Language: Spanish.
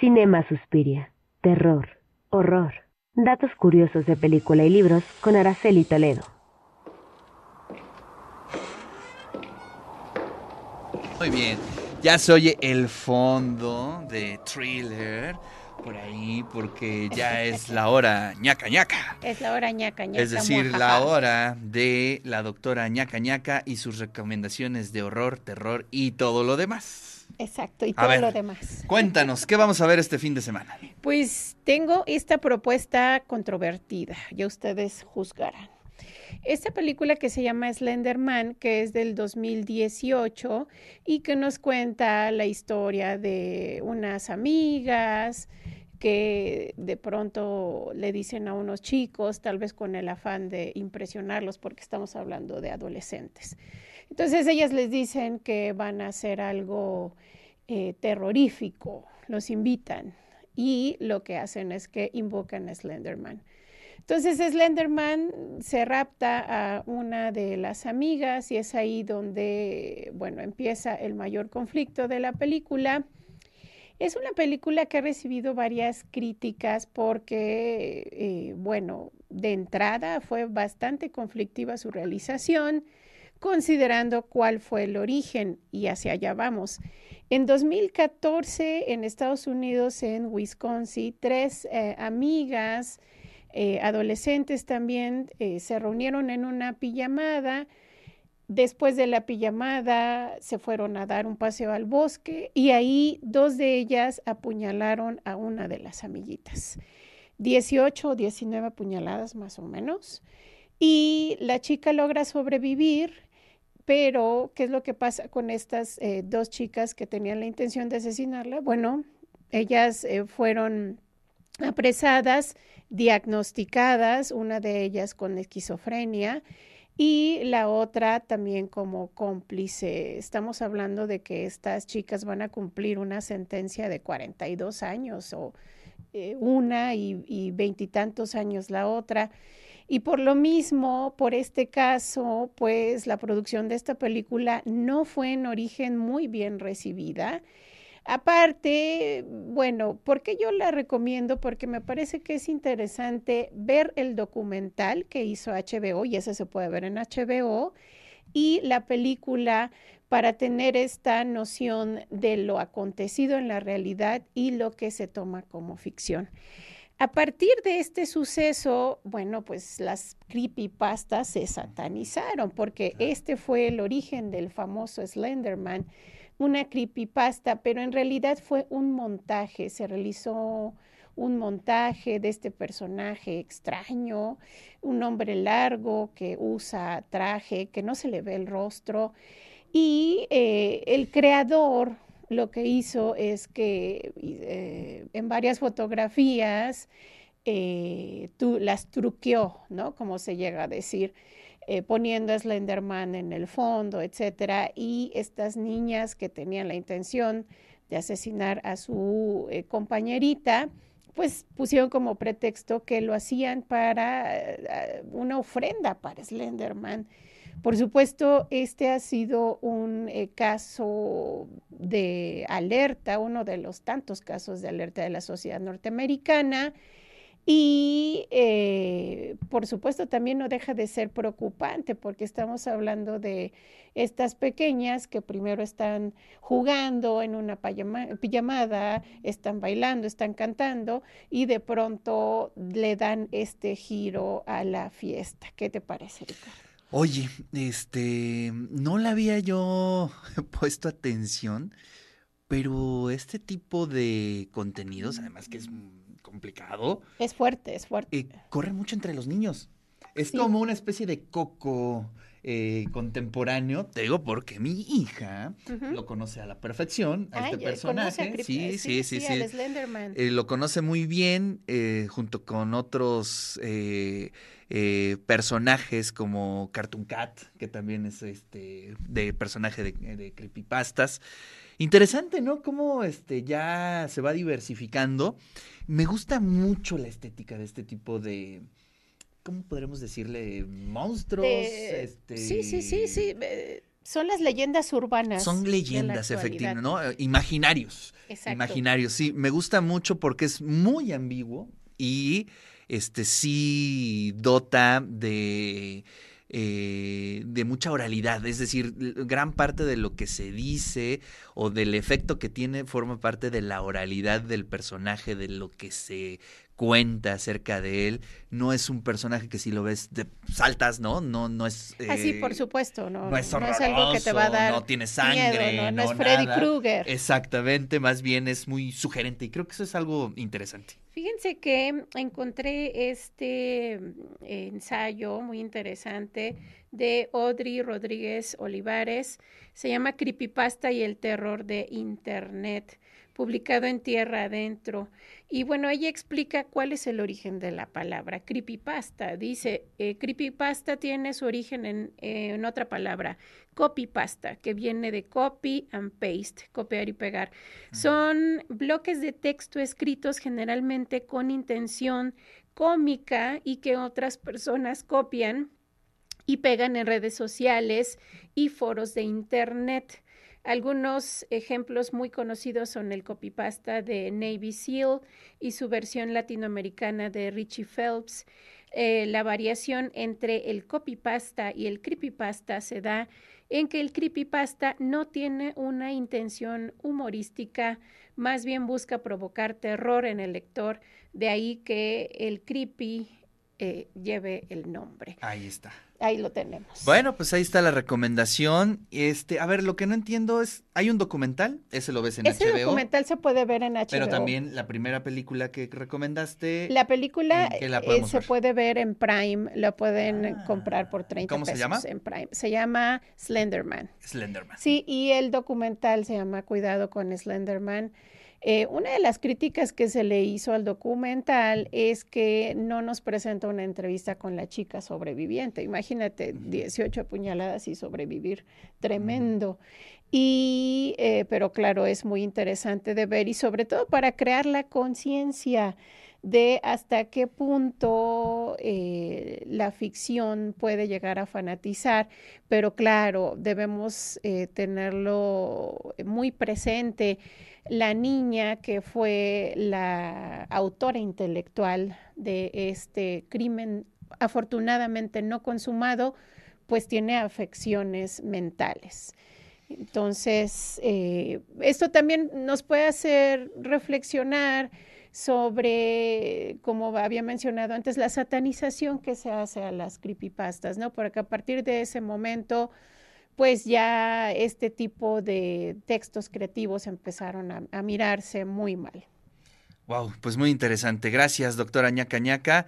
Cinema Suspiria, terror, horror, datos curiosos de película y libros con Araceli Toledo. Muy bien, ya se oye el fondo de thriller por ahí porque ya es la hora ñaca ñaca. Es la hora ñaca ñaca. Es decir, la hora de la doctora ñaca ñaca y sus recomendaciones de horror, terror y todo lo demás. Exacto, y todo lo demás. Cuéntanos, ¿qué vamos a ver este fin de semana? Pues tengo esta propuesta controvertida, ya ustedes juzgarán. Esta película que se llama Slenderman, que es del 2018 y que nos cuenta la historia de unas amigas que de pronto le dicen a unos chicos, tal vez con el afán de impresionarlos, porque estamos hablando de adolescentes. Entonces ellas les dicen que van a hacer algo eh, terrorífico, los invitan y lo que hacen es que invocan a Slenderman. Entonces Slenderman se rapta a una de las amigas y es ahí donde, bueno, empieza el mayor conflicto de la película. Es una película que ha recibido varias críticas porque, eh, bueno, de entrada fue bastante conflictiva su realización, considerando cuál fue el origen y hacia allá vamos. En 2014, en Estados Unidos, en Wisconsin, tres eh, amigas eh, adolescentes también eh, se reunieron en una pijamada. Después de la pijamada se fueron a dar un paseo al bosque y ahí dos de ellas apuñalaron a una de las amiguitas. 18 o 19 apuñaladas más o menos. Y la chica logra sobrevivir, pero ¿qué es lo que pasa con estas eh, dos chicas que tenían la intención de asesinarla? Bueno, ellas fueron apresadas, diagnosticadas, una de ellas con esquizofrenia y la otra también como cómplice. Estamos hablando de que estas chicas van a cumplir una sentencia de 42 años o eh, una y veintitantos años la otra. Y por lo mismo, por este caso, pues la producción de esta película no fue en origen muy bien recibida Aparte, bueno, ¿por qué yo la recomiendo? Porque me parece que es interesante ver el documental que hizo HBO, y ese se puede ver en HBO, y la película para tener esta noción de lo acontecido en la realidad y lo que se toma como ficción. A partir de este suceso, bueno, pues las creepypastas se satanizaron porque este fue el origen del famoso Slenderman una creepypasta, pero en realidad fue un montaje, se realizó un montaje de este personaje extraño, un hombre largo que usa traje, que no se le ve el rostro, y eh, el creador lo que hizo es que eh, en varias fotografías eh, las truqueó, ¿no? Como se llega a decir. Eh, poniendo a Slenderman en el fondo, etcétera, y estas niñas que tenían la intención de asesinar a su compañerita, pues pusieron como pretexto que lo hacían para una ofrenda para Slenderman. Por supuesto, este ha sido un caso de alerta, uno de los tantos casos de alerta de la sociedad norteamericana. Y eh, por supuesto también no deja de ser preocupante porque estamos hablando de estas pequeñas que primero están jugando en una pijamada, están bailando, están cantando y de pronto le dan este giro a la fiesta. ¿Qué te parece, Ricardo? Oye, este, no le había yo puesto atención, pero este tipo de contenidos, además que es complicado. Es fuerte, es fuerte. Y corre mucho entre los niños. Es como una especie de coco eh, contemporáneo. Te digo porque mi hija lo conoce a la perfección, a este personaje. sí, sí, sí, sí. Eh, lo conoce muy bien eh, junto con otros personajes como Cartoon Cat, que también es este de personaje de, de creepypastas. Interesante, ¿no? Cómo este, ya se va diversificando. Me gusta mucho la estética de este tipo de, ¿cómo podremos decirle? Monstruos. Este... Sí, sí, sí, sí. son las leyendas urbanas. Son leyendas, efectivamente, ¿no? Eh, imaginarios. Exacto. Imaginarios, sí. Me gusta mucho porque es muy ambiguo y este sí dota de eh, de mucha oralidad, es decir, gran parte de lo que se dice o del efecto que tiene forma parte de la oralidad del personaje, de lo que se cuenta acerca de él. No es un personaje que si lo ves de saltas, ¿no? No, no es. ah, sí, por eh, supuesto, no. No es, algo que te va a dar. No tiene sangre. no, no, es Freddy Krueger. Exactamente, más bien es muy sugerente y creo que eso es algo interesante. Fíjense que encontré este mm, ensayo muy interesante de Audrey Rodríguez Olivares. Se llama Creepypasta y el terror de Internet, publicado en Tierra Adentro. Y bueno, ella explica cuál es el origen de la palabra creepypasta. Dice, eh, creepypasta tiene su origen en, eh, en, otra palabra, copypasta, que viene de copy and paste, copiar y pegar. Son bloques de texto escritos generalmente con intención cómica y que otras personas copian y pegan en redes sociales y foros de Internet. Algunos ejemplos muy conocidos son el copypasta de Navy SEAL y su versión latinoamericana de Richie Phelps. Eh, la variación entre el copypasta y el creepypasta se da en que el creepypasta no tiene una intención humorística, más bien busca provocar terror en el lector, de ahí que el creepy eh, lleve el nombre. Ahí está ahí lo tenemos. Bueno, pues ahí está la recomendación. Este, a ver, lo que no entiendo es, hay un documental, ese lo ves en HBO. Ese documental se puede ver en HBO. Pero también la primera película que recomendaste. La película eh, se puede ver en Prime, lo pueden ah. comprar por 30 ¿Cómo se llama? en Prime. Se llama Slenderman. Slenderman. Sí, y el documental se llama Cuidado con Slenderman. Eh, una de las críticas que se le hizo al documental es que no nos presenta una entrevista con la chica sobreviviente. Imagínate, 18 apuñaladas y sobrevivir, tremendo. Y, eh, pero claro, es muy interesante de ver y sobre todo para crear la conciencia de hasta qué punto eh, la ficción puede llegar a fanatizar, pero claro, debemos tenerlo muy presente la niña que fue la autora intelectual de este crimen afortunadamente no consumado, pues tiene afecciones mentales. Entonces, eh, esto también nos puede hacer reflexionar sobre, como había mencionado antes, la satanización que se hace a las creepypastas, ¿no? Porque a partir de ese momento, pues ya este tipo de textos creativos empezaron a, mirarse muy mal. Wow, pues muy interesante. Gracias, doctora ñaca ñaca.